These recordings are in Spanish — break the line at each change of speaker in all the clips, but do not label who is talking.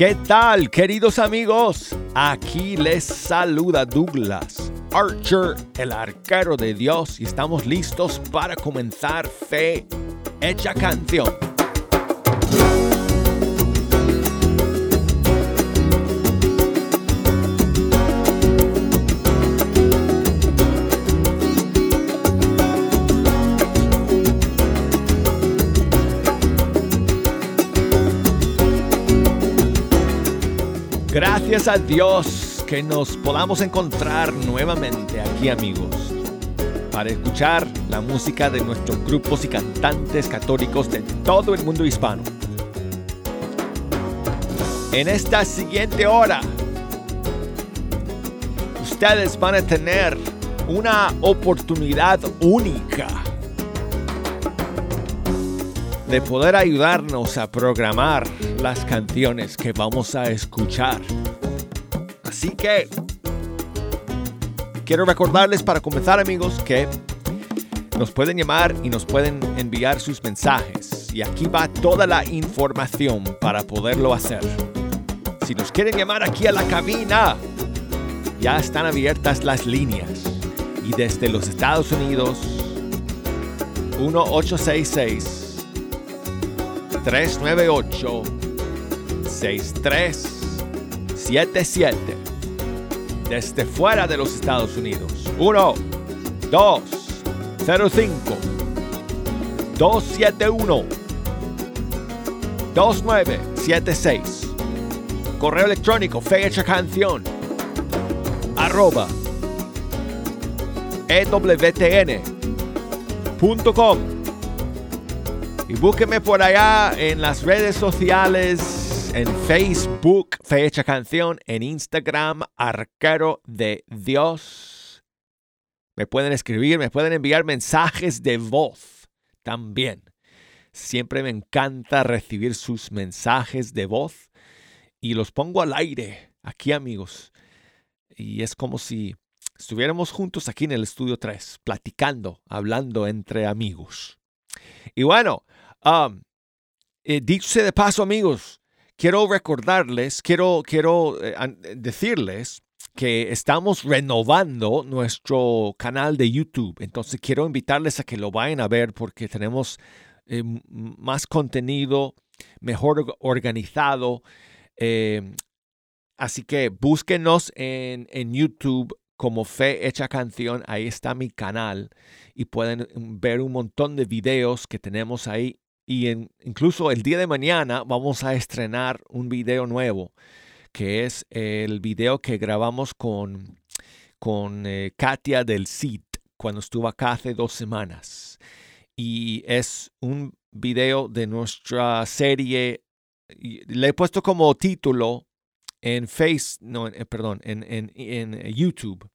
¿Qué tal, queridos amigos? Aquí les saluda Douglas Archer, el arquero de Dios, y estamos listos para comenzar Fe Hecha Canción. Gracias a Dios que nos podamos encontrar nuevamente aquí amigos para escuchar la música de nuestros grupos y cantantes católicos de todo el mundo hispano. En esta siguiente hora, ustedes van a tener una oportunidad única de poder ayudarnos a programar las canciones que vamos a escuchar. Así que quiero recordarles para comenzar amigos que nos pueden llamar y nos pueden enviar sus mensajes. Y aquí va toda la información para poderlo hacer. Si nos quieren llamar aquí a la cabina, ya están abiertas las líneas. Y desde los Estados Unidos, 1866 398 6377 desde fuera de los Estados Unidos. 1 2 05 271 2976 correo electrónico fecha canción arroba ewtn.com y búsqueme por allá en las redes sociales, en Facebook, Fecha Canción, en Instagram, Arquero de Dios. Me pueden escribir, me pueden enviar mensajes de voz también. Siempre me encanta recibir sus mensajes de voz y los pongo al aire aquí amigos. Y es como si estuviéramos juntos aquí en el estudio 3, platicando, hablando entre amigos. Y bueno, Um, eh, dicho de paso, amigos, quiero recordarles, quiero, quiero eh, decirles que estamos renovando nuestro canal de YouTube. Entonces quiero invitarles a que lo vayan a ver porque tenemos eh, más contenido, mejor organizado. Em, así que búsquenos en, en YouTube como Fe Hecha Canción. Ahí está mi canal y pueden ver un montón de videos que tenemos ahí y incluso el día de mañana vamos a estrenar un video nuevo, que es el video que grabamos con, con eh, Katia del CIT cuando estuvo acá hace dos semanas. Y es un video de nuestra serie. Le he puesto como título en Face, no, eh, perdón, en, en, YouTube.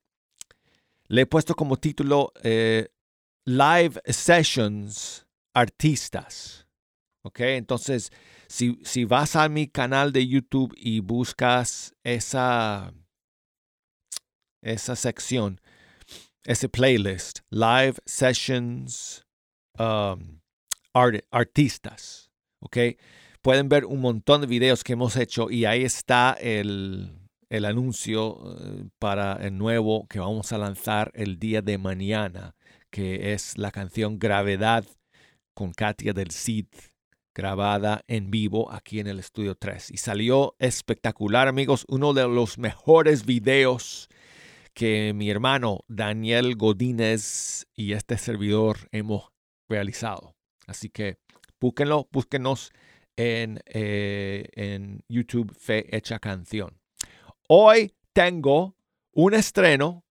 Le he puesto como título eh, Live Sessions Artistas. ¿Ok? Entonces, si, si vas a mi canal de YouTube y buscas esa, esa sección, ese playlist, Live Sessions um, Artistas, ¿ok? Pueden ver un montón de videos que hemos hecho y ahí está el, el anuncio eh, para el nuevo que vamos a lanzar el día de mañana, que es la canción Gravedad con Katia del Cid grabada en vivo aquí en el estudio 3. Y salió espectacular, amigos, uno de los mejores videos que mi hermano Daniel Godínez y este servidor hemos realizado. Así que búsquenlo, búsquenos en, eh, en YouTube Fe Hecha Canción. Hoy tengo un estreno,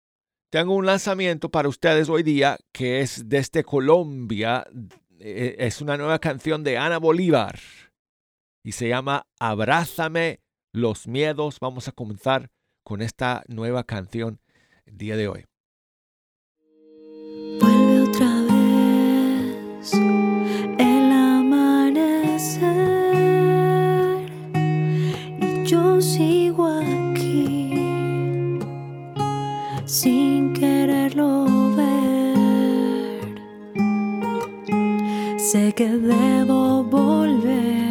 tengo un lanzamiento para ustedes hoy día que es desde Colombia eh, es una nueva canción de Ana Bolívar y se llama Abrázame los miedos. Vamos a comenzar con esta nueva canción el día de hoy.
Vuelve otra vez el amanecer y yo sigo aquí sin quererlo Sé que debo volver,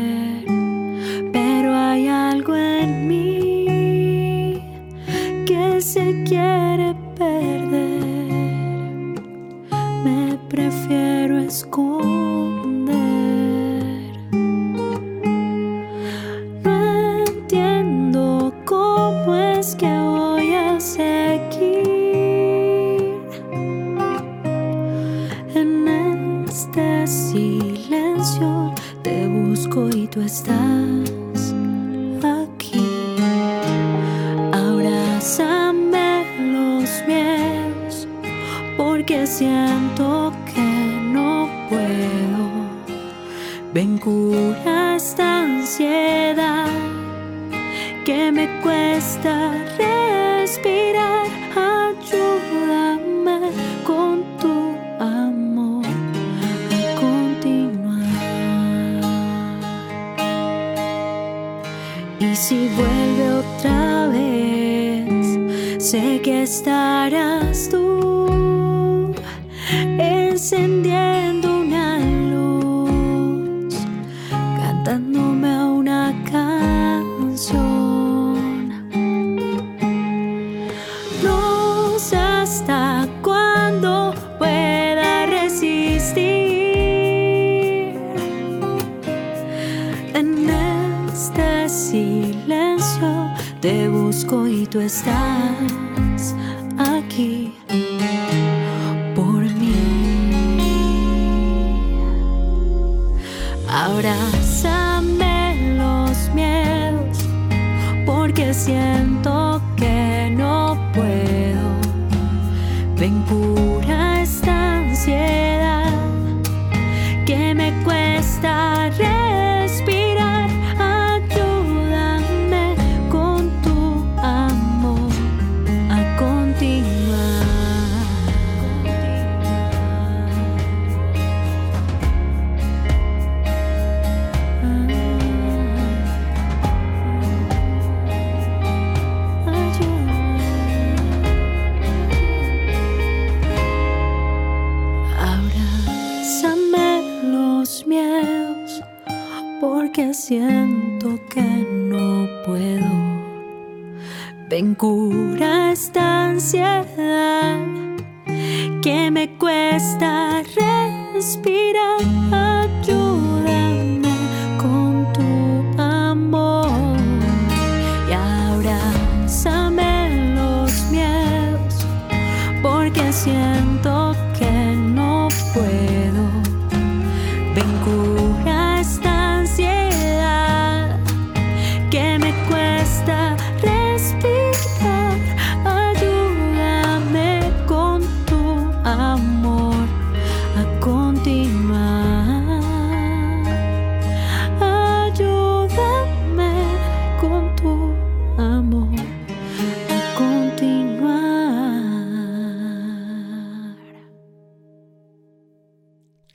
por mí. Abrázame los miedos porque siento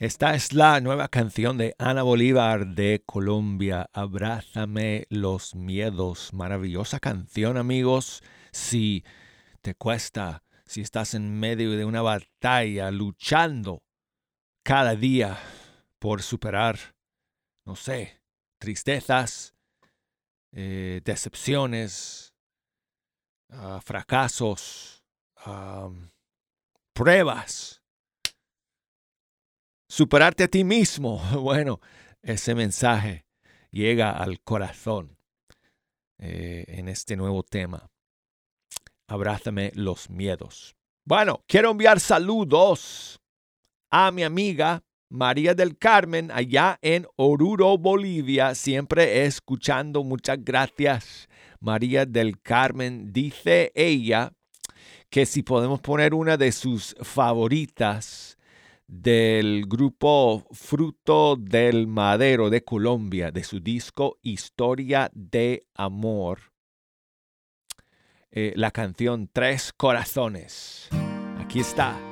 Esta
es la nueva canción de Ana Bolívar de Colombia, Abrázame los miedos. Maravillosa canción, amigos. Si te cuesta, si estás en medio de una batalla, luchando cada día por superar, no sé, tristezas, eh, decepciones, ah, fracasos, ah, pruebas superarte a ti mismo. Bueno, ese mensaje llega al corazón eh, en este nuevo tema. Abrázame los miedos. Bueno, quiero enviar saludos a mi amiga María del Carmen allá en Oruro, Bolivia, siempre escuchando. Muchas gracias, María del Carmen. Dice ella que si podemos poner una de sus favoritas del grupo Fruto del Madero de Colombia, de su disco Historia de Amor, eh, la canción Tres Corazones. Aquí está.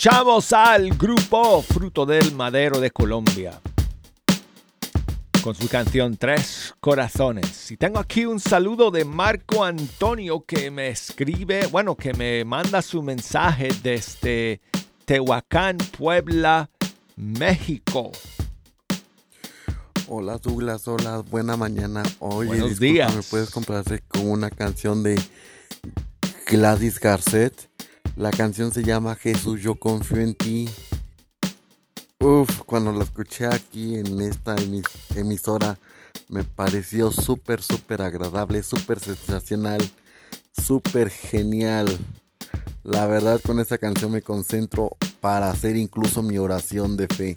Escuchamos al grupo Fruto del Madero de Colombia con su canción Tres Corazones. Y tengo aquí un saludo de Marco Antonio que me escribe, bueno, que me manda su mensaje desde Tehuacán, Puebla, México.
Hola Douglas, hola, buena mañana. Oye,
Buenos
disculpa,
días.
¿me puedes complacer con una canción de Gladys Garcet? La canción se llama Jesús, yo confío en ti. Uf, cuando la escuché aquí en esta emis- emisora, me pareció súper, súper agradable, súper sensacional, súper genial. La verdad, con esta canción me concentro para hacer incluso mi oración de fe.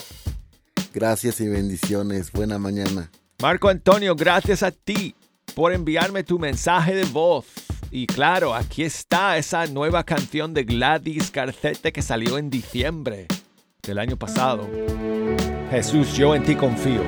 Gracias y bendiciones. Buena mañana.
Marco Antonio, gracias a ti por enviarme tu mensaje de voz. Y claro, aquí está esa nueva canción de Gladys Garcete que salió en diciembre del año pasado. Jesús, yo en ti confío.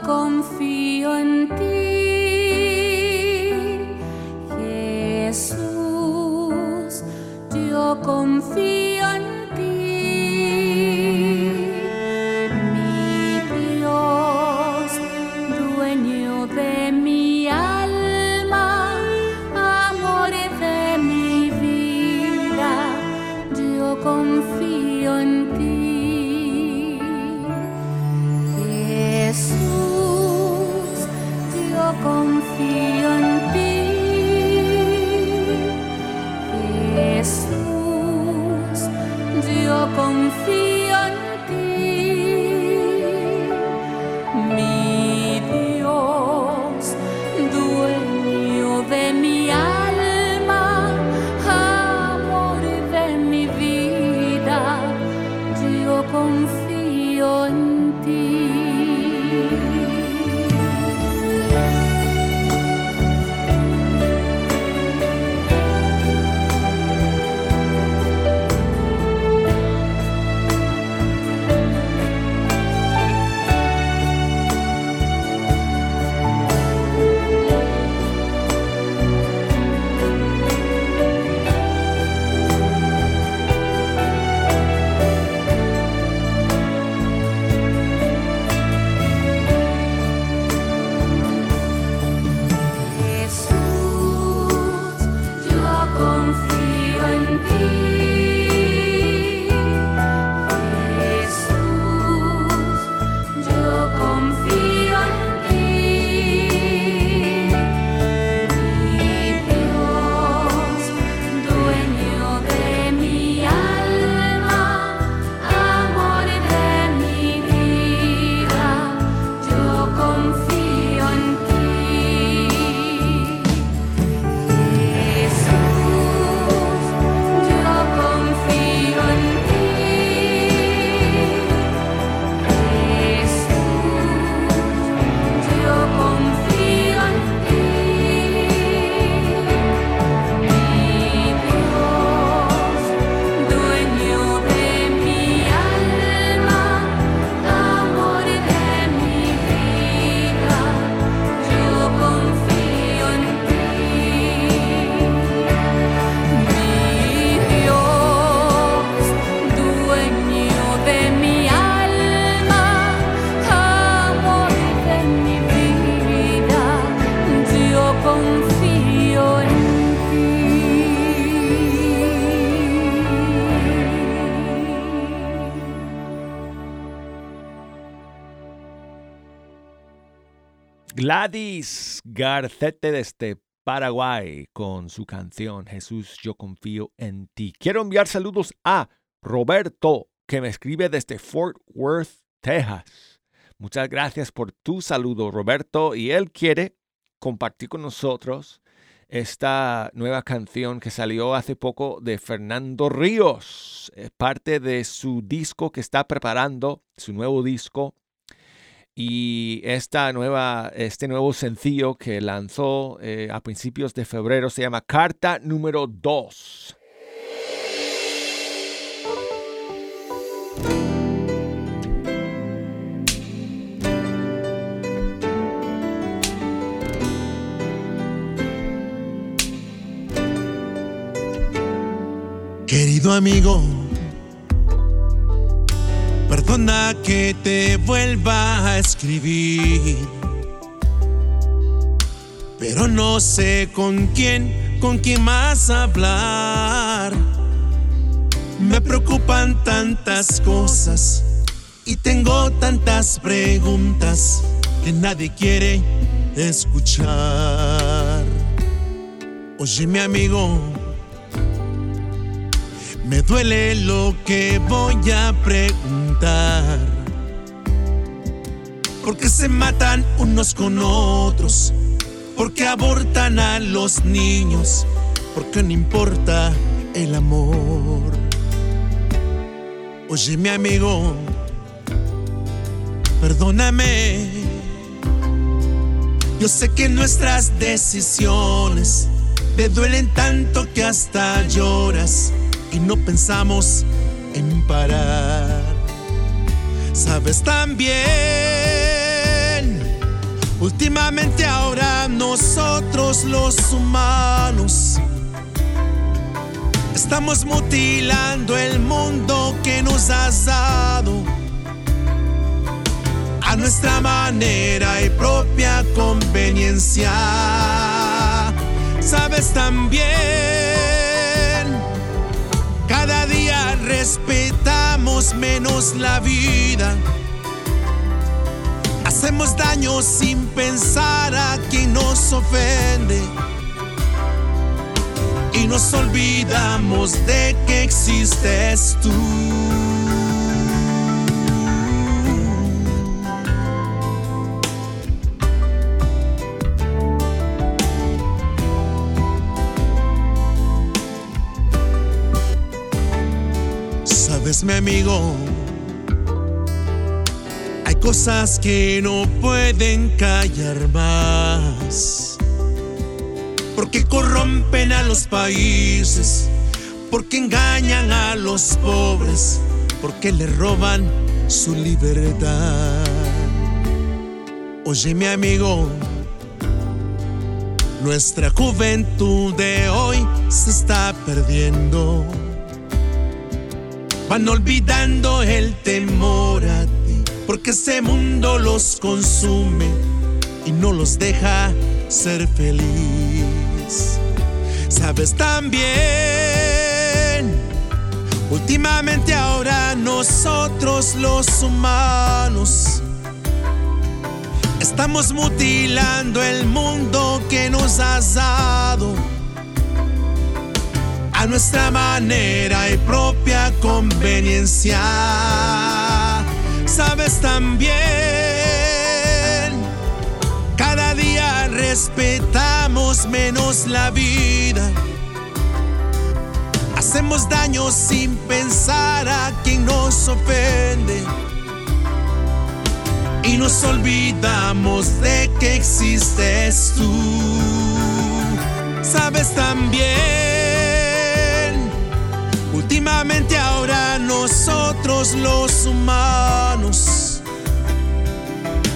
Confío en ti.
Gladys Garcete desde Paraguay con su canción Jesús, yo confío en ti. Quiero enviar saludos a Roberto, que me escribe desde Fort Worth, Texas. Muchas gracias por tu saludo, Roberto. Y él quiere compartir con nosotros esta nueva canción que salió hace poco de Fernando Ríos. Es parte de su disco que está preparando, su nuevo disco. Y esta nueva, este nuevo sencillo que lanzó eh, a principios de febrero se llama Carta número 2.
Querido amigo, perdona que te vuelva a escribir, pero no sé con quién, con quién más hablar. Me preocupan tantas cosas y tengo tantas preguntas que nadie quiere escuchar. Oye, mi amigo. Me duele lo que voy a preguntar. Porque se matan unos con otros. Porque abortan a los niños. Porque no importa el amor. Oye, mi amigo, perdóname. Yo sé que nuestras decisiones te duelen tanto que hasta lloras y no pensamos en parar. Sabes también, últimamente ahora nosotros los humanos estamos mutilando el mundo que nos has dado a nuestra manera y propia conveniencia. Sabes también cada día respetamos menos la vida. Hacemos daño sin pensar a quien nos ofende. Y nos olvidamos de que existes tú. Mi amigo, hay cosas que no pueden callar más. Porque corrompen a los países, porque engañan a los pobres, porque le roban su libertad. Oye, mi amigo, nuestra juventud de hoy se está perdiendo. Van olvidando el temor a ti, porque ese mundo los consume y no los deja ser feliz. Sabes también, últimamente ahora nosotros los humanos estamos mutilando el mundo que nos has dado nuestra manera y propia conveniencia. Sabes también, cada día respetamos menos la vida. Hacemos daño sin pensar a quien nos ofende. Y nos olvidamos de que existes tú. Sabes también Últimamente ahora nosotros los humanos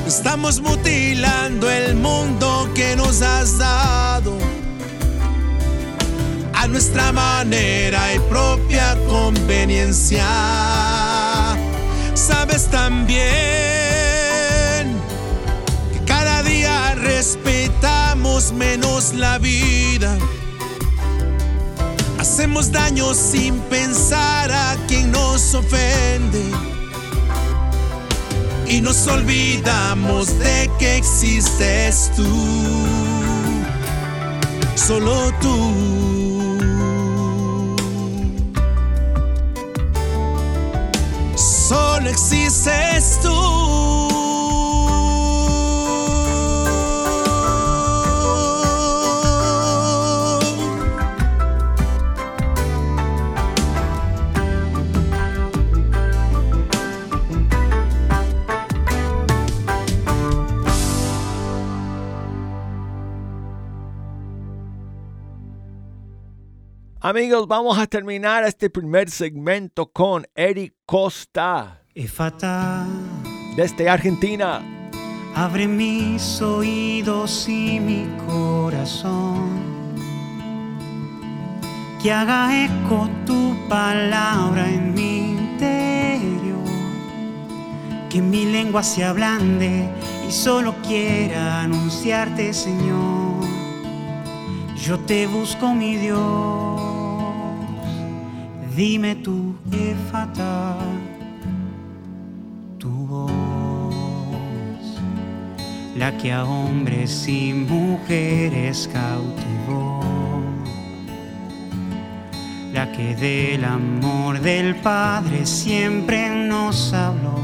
estamos mutilando el mundo que nos has dado a nuestra manera y propia conveniencia. Sabes también que cada día respetamos menos la vida. Hacemos daño sin pensar a quien nos ofende. Y nos olvidamos de que existes tú. Solo tú. Solo existes tú.
Amigos, vamos a terminar este primer segmento con Eric Costa
Efata,
desde Argentina.
abre mis oídos y mi corazón. Que haga eco tu palabra en mi interior. Que mi lengua se ablande y solo quiera anunciarte, Señor. Yo te busco, mi Dios. Dime tú, Efata, tu voz, la que a hombres y mujeres cautivó, la que del amor del Padre siempre nos habló.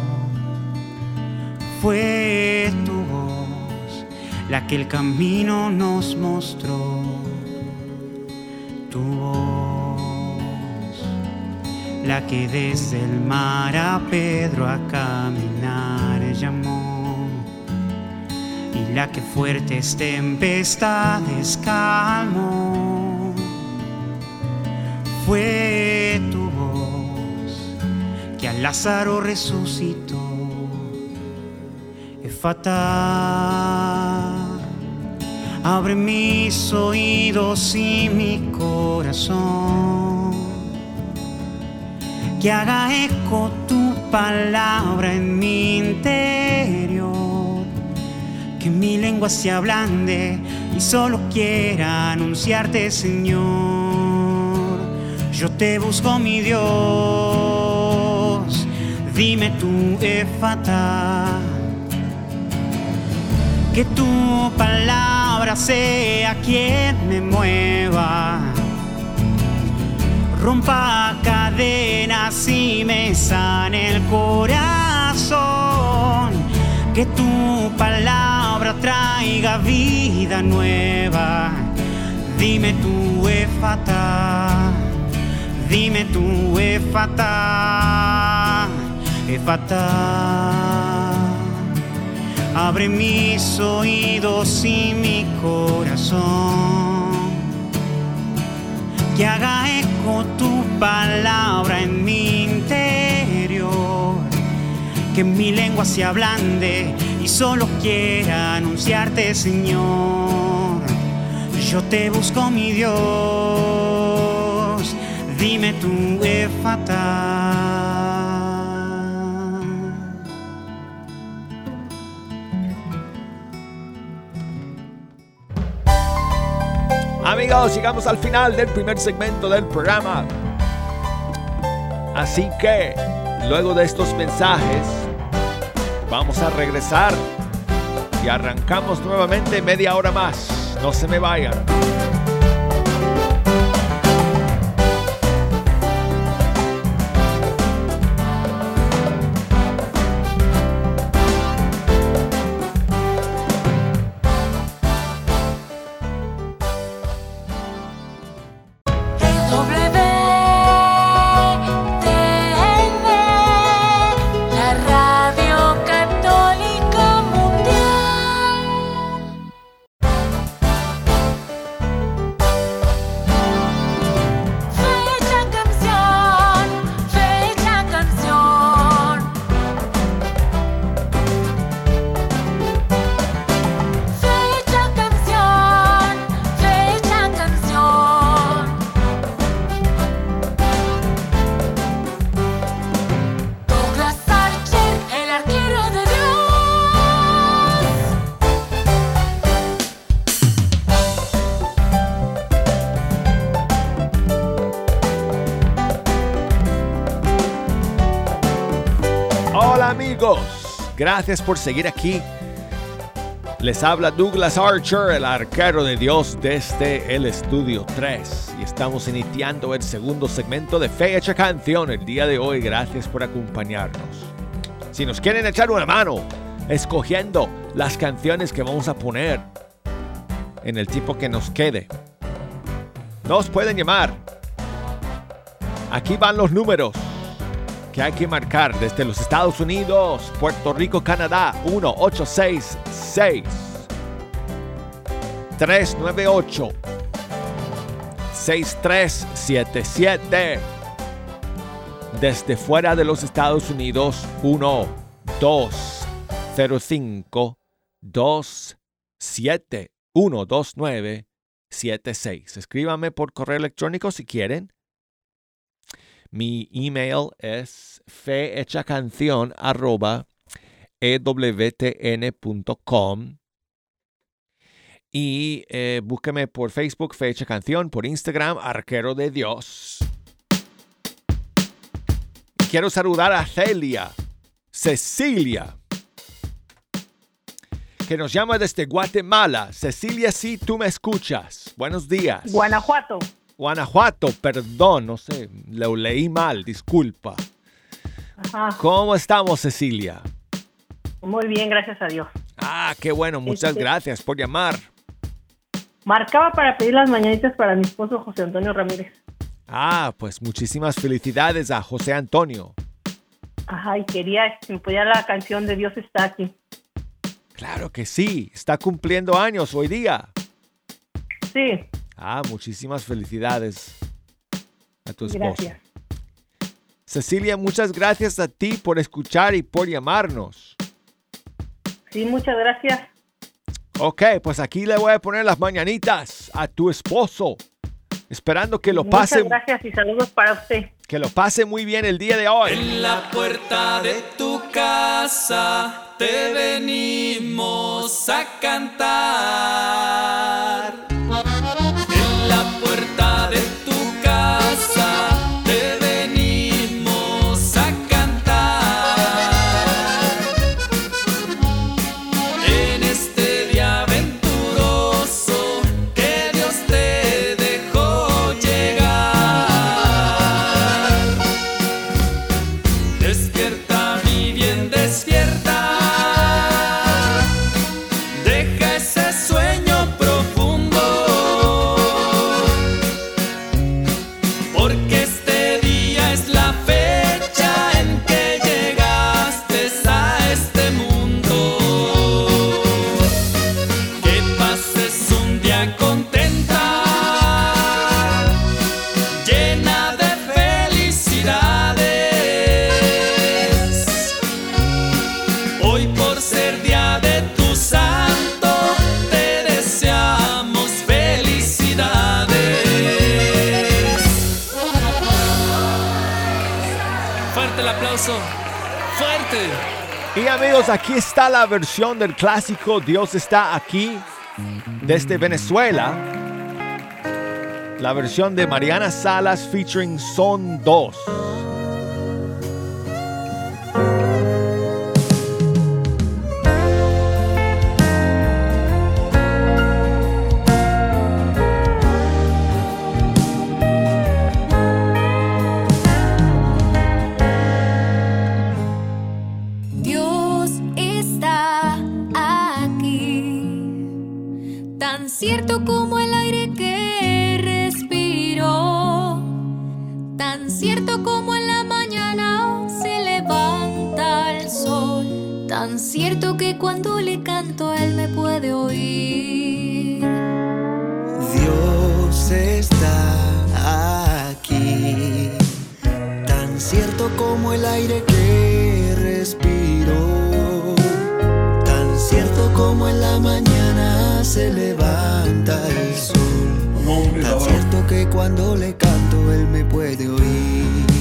Fue tu voz la que el camino nos mostró. Tu voz, la que desde el mar a Pedro a caminar llamó, y la que fuertes tempestades calmó. Fue tu voz que a Lázaro resucitó. Efata, abre mis oídos y mi corazón, que haga eco tu palabra en mi interior, que mi lengua se ablande y solo quiera anunciarte, Señor. Yo te busco, mi Dios, dime tú, Efata Que tu palabra sea quien me mueva. Rompa cadenas y me sane el corazón. Que tu palabra traiga vida nueva. Dime tu efata, dime tu efata, efata. Abre mis oídos y mi corazón. Que haga eco tu palabra en mi interior. Que mi lengua se ablande y solo quiera anunciarte, Señor. Yo te busco, mi Dios. Dime tu efata.
Amigos, llegamos al final del primer segmento del programa. Así que, luego de estos mensajes, vamos a regresar y arrancamos nuevamente media hora más. No se me vayan. Gracias por seguir aquí. Les habla Douglas Archer, el arquero de Dios desde el estudio 3 y estamos iniciando el segundo segmento de Fecha Canción el día de hoy. Gracias por acompañarnos. Si nos quieren echar una mano escogiendo las canciones que vamos a poner en el tipo que nos quede, nos pueden llamar. Aquí van los números que hay que marcar desde los Estados Unidos, Puerto Rico, Canadá, 1866 398 6377. Desde fuera de los Estados Unidos, 1 205 27 129 76. Escríbame por correo electrónico si quieren. Mi email es fehechacancion arroba y eh, búsqueme por Facebook Fecha Canción, por Instagram Arquero de Dios. Quiero saludar a Celia, Cecilia, que nos llama desde Guatemala. Cecilia, si tú me escuchas. Buenos días.
Guanajuato.
Guanajuato, perdón, no sé, lo leí mal, disculpa.
Ajá.
¿Cómo estamos, Cecilia?
Muy bien, gracias a Dios.
Ah, qué bueno, muchas
Este-
gracias por llamar.
Marcaba para pedir las mañanitas para mi esposo José Antonio Ramírez.
Ah, pues muchísimas felicidades a José Antonio.
Ajá, y quería si me la canción de Dios está aquí.
Claro que sí, está cumpliendo años hoy día.
Sí,
Ah, muchísimas felicidades a tu esposo.
gracias.
Cecilia, muchas gracias a ti por escuchar y por llamarnos.
Sí, muchas gracias.
Ok, pues aquí le voy a poner las mañanitas a tu esposo, esperando que lo
Muchas
pase,
gracias y saludos para usted.
que lo pase muy bien el día de hoy.
En la puerta de tu casa te venimos a cantar.
La versión del clásico Dios está aquí desde Venezuela. La versión de Mariana Salas featuring Son 2.
Como el aire que respiro, tan cierto como en la mañana se levanta el sol, tan cierto que cuando le canto él me puede oír.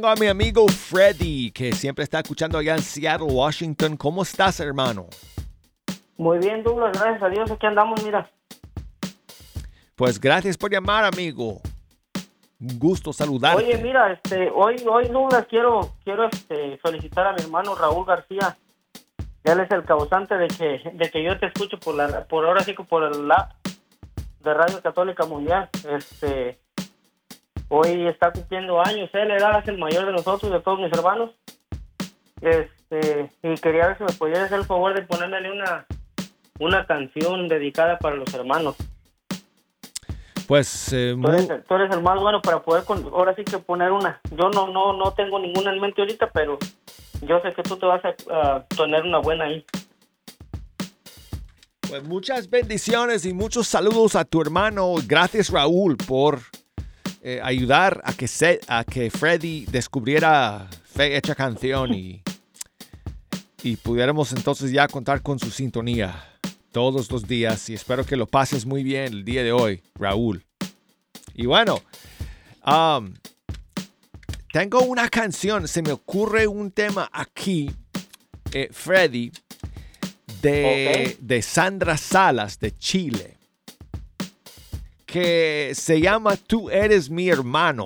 Tengo a mi amigo Freddy, que siempre está escuchando allá en Seattle, Washington. ¿Cómo estás, hermano?
Muy bien, Douglas, gracias a Dios, aquí andamos, mira.
Pues gracias por llamar, amigo. Un gusto saludarte.
Oye, mira, este, hoy, hoy Douglas, quiero, quiero este, felicitar a mi hermano Raúl García. Él es el causante de que, de que yo te escucho por la, por ahora sí por el app de Radio Católica Mundial. Este, hoy está cumpliendo años, él edad es el mayor de nosotros, de todos mis hermanos. Este, y quería ver si me podías hacer el favor de ponerle una, una canción dedicada para los hermanos.
Pues eh,
Tú eres, el- tú eres el más bueno para poder, con- ahora sí que poner una. Yo no, no, no tengo ninguna en mente ahorita, pero yo sé que tú te vas a a tener una buena ahí.
Pues muchas bendiciones y muchos saludos a tu hermano. Gracias Raúl por eh, ayudar a que, se, a que Freddy descubriera Fe Hecha Canción y, y pudiéramos entonces ya contar con su sintonía todos los días. Y espero que lo pases muy bien el día de hoy, Raúl. Y bueno, um, tengo una canción, se me ocurre un tema aquí, eh, Freddy de, de Sandra Salas de Chile que se llama Tú eres mi hermano.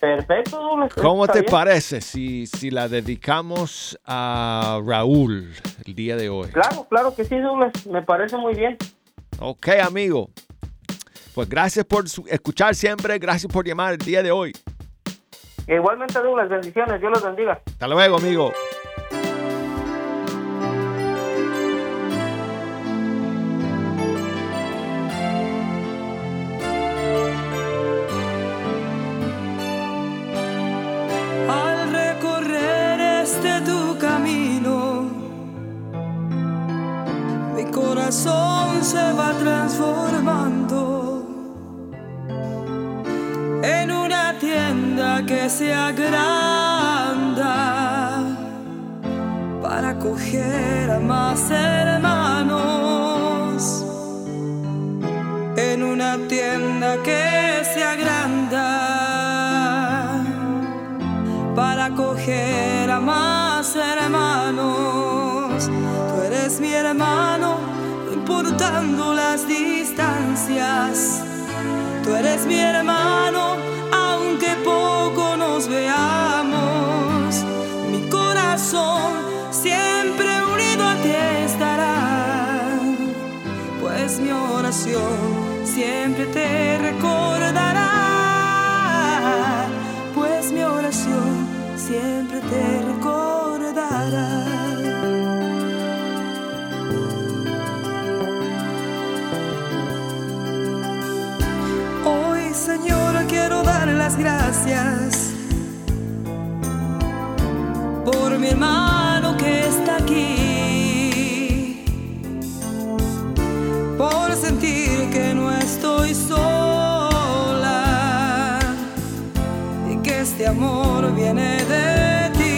Perfecto.
¿Cómo te
bien.
parece si, si la dedicamos a Raúl el día de hoy?
Claro, claro que sí, Douglas. Me parece muy bien.
Ok, amigo. Pues gracias por su- escuchar siempre, gracias por llamar el día de hoy.
Igualmente, Douglas, bendiciones. Dios los bendiga.
Hasta luego, amigo.
Transformando en una tienda que se agranda para acoger a más hermanos. En una tienda que se agranda para acoger a más hermanos. Tú eres mi hermano, no importando las distancias. Tú eres mi hermano, aunque poco nos veamos. Mi corazón siempre unido a ti estará, pues mi oración siempre te recordará pues mi oración siempre gracias por mi hermano que está aquí, por sentir que no estoy sola y que este amor viene de ti.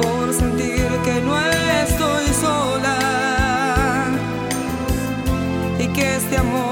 Por sentir que no estoy sola y que este amor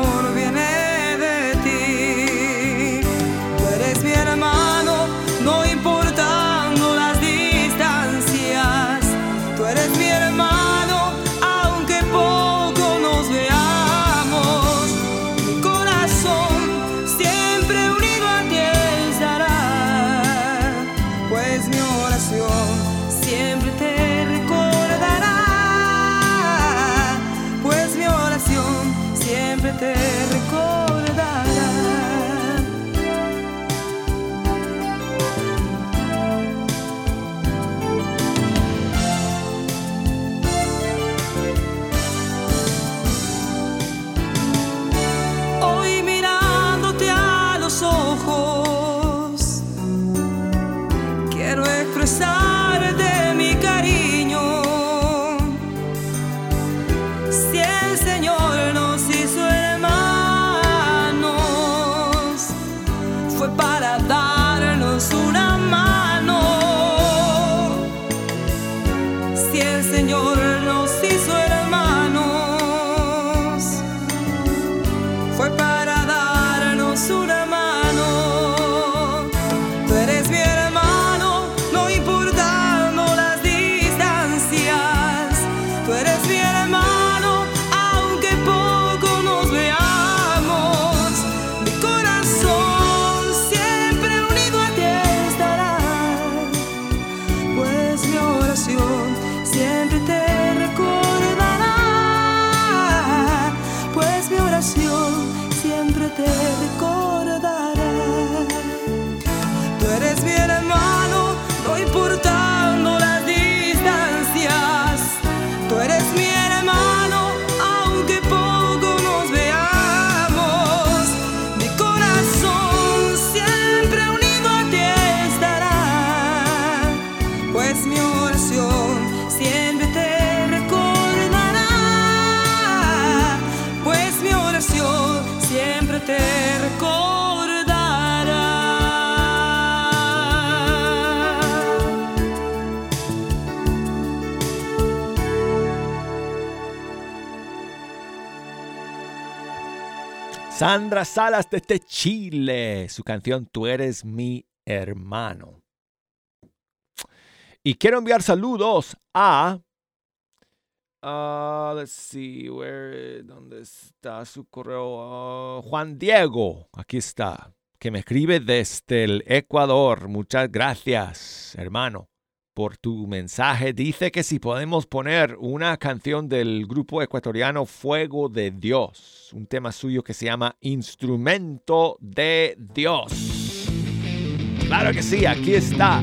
Sandra Salas desde Chile, su canción Tú eres mi hermano. Y quiero enviar saludos a... Let's see, where, ¿dónde está su correo? Juan Diego, aquí está, que me escribe desde el Ecuador. Muchas gracias, hermano por tu mensaje. Dice que si podemos poner una canción del grupo ecuatoriano Fuego de Dios, un tema suyo que se llama Instrumento de Dios. Claro que sí, aquí está.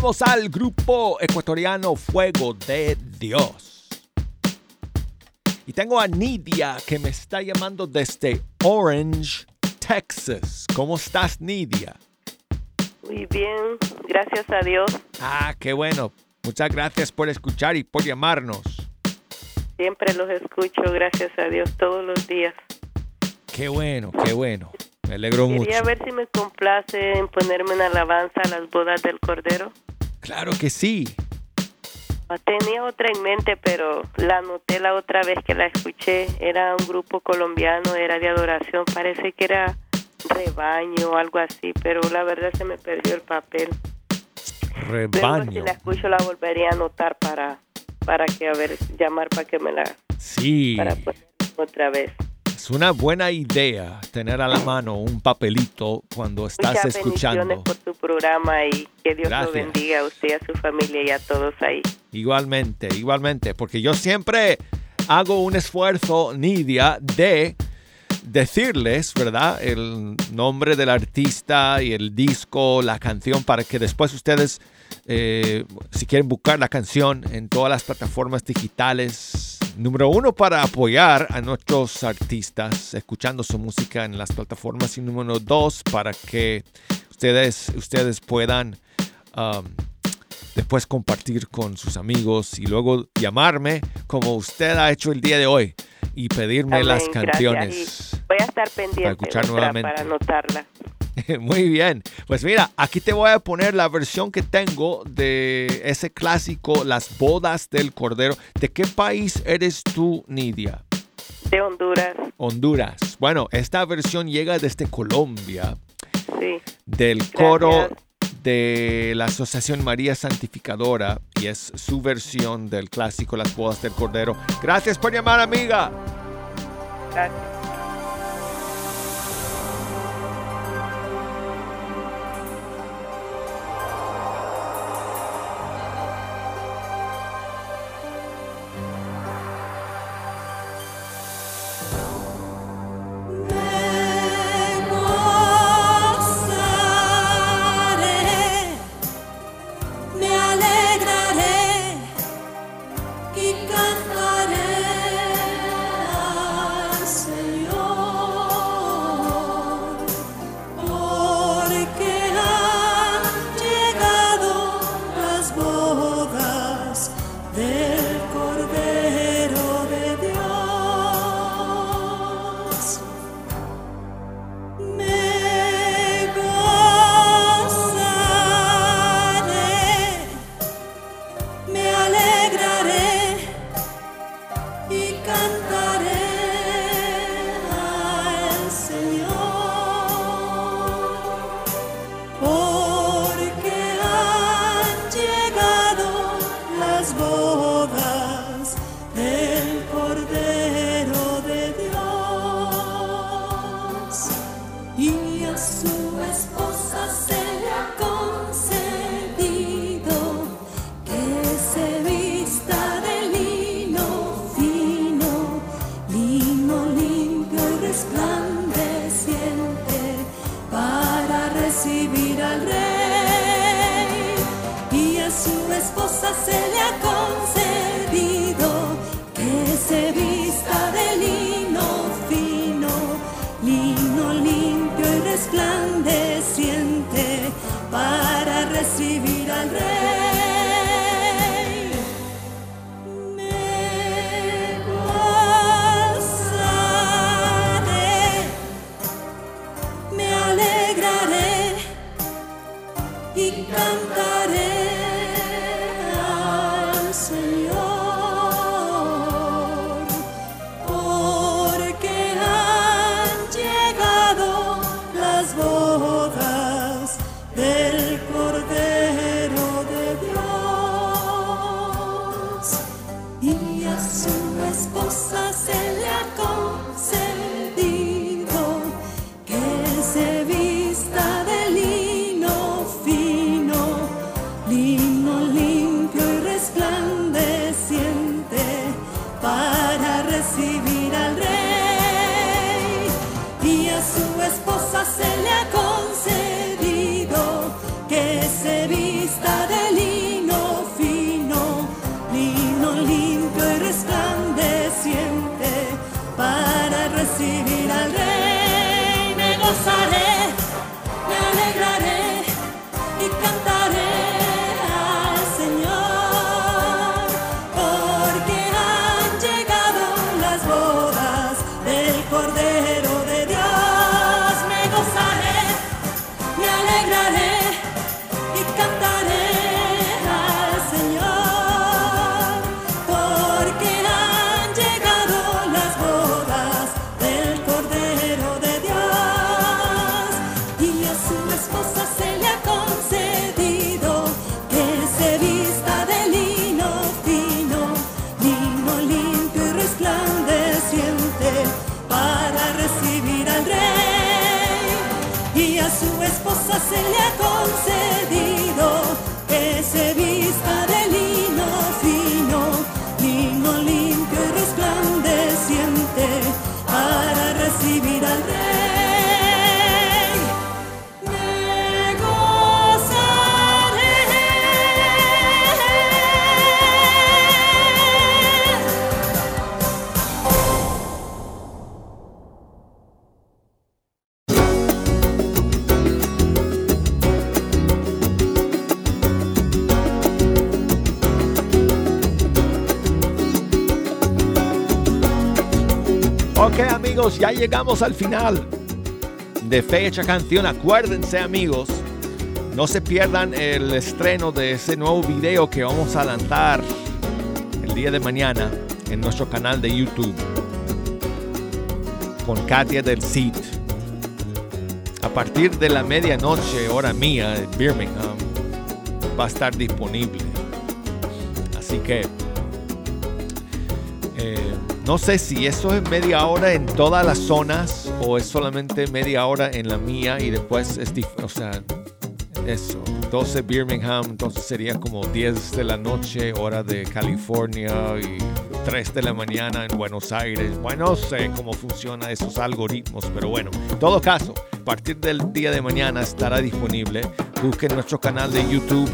escuchamos al grupo ecuatoriano Fuego de Dios. Y tengo a Nidia que me está llamando desde Orange,
Texas. ¿Cómo estás, Nidia?
Muy bien, gracias a Dios.
Ah, qué bueno. Muchas gracias por escuchar y por llamarnos.
Siempre los escucho, gracias a Dios, todos los días.
Qué bueno, qué bueno. Me alegro Quería mucho.
Quería ver si me complace en ponerme en alabanza a las bodas del Cordero.
Claro que sí.
Tenía otra en mente, pero la anoté la otra vez que la escuché. Era un grupo colombiano, era de adoración. Parece que era rebaño o algo así, pero la verdad se me perdió el papel. Luego si
Rebaño.
la escucho la volvería a anotar para, para que, a ver, llamar para que me la,
Sí.
para otra vez.
Es una buena idea tener a la mano un papelito cuando estás
Muchas
escuchando.
bendiciones por tu programa y que Dios
Gracias.
lo bendiga a usted, a su familia y a todos ahí.
Igualmente, igualmente, porque yo siempre hago un esfuerzo, Nidia, de decirles, ¿verdad? El nombre del artista y el disco, la canción, para que después ustedes, eh, si quieren buscar la canción en todas las plataformas digitales, número uno, para apoyar a nuestros artistas, escuchando su música en las plataformas, y número dos, para que ustedes, ustedes puedan... um, después compartir con sus amigos y luego llamarme como usted ha hecho el día de hoy y pedirme
Amén,
las canciones.
Voy a estar pendiente
escuchar nuevamente.
para anotarla.
Muy bien. Pues mira, aquí te voy a poner la versión que tengo de ese clásico Las bodas del Cordero. ¿De qué país eres tú, Nidia?
De Honduras,
Honduras. Bueno, esta versión llega desde Colombia,
sí.
del coro de la Asociación María Santificadora y es su versión del clásico Las bodas del Cordero. Gracias por llamar, amiga.
Gracias.
Recibir al rey. Y a su esposa se le ha
llegamos al final de Fecha Canción. Acuérdense amigos, no se pierdan el estreno de ese nuevo video que vamos a lanzar el día de mañana en nuestro canal de YouTube con Katia del Cid. A partir de la medianoche, hora mía, en Birmingham, va a estar disponible. Así que no sé si eso es media hora en todas las zonas o es solamente media hora en la mía y después es, o sea, eso, 12 Birmingham, entonces sería como 10 de la noche, hora de California y 3 de la mañana en Buenos Aires. Bueno, no sé cómo funcionan esos algoritmos, pero bueno, en todo caso, a partir del día de mañana estará disponible. Busquen nuestro canal de YouTube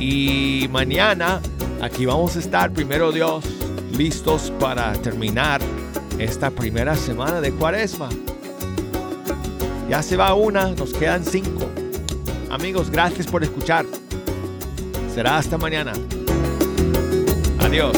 y mañana aquí vamos a estar, primero Dios, listos para terminar esta primera semana de Cuaresma. Ya se va una, nos quedan cinco. Amigos, gracias por escuchar. Será hasta mañana. Adiós.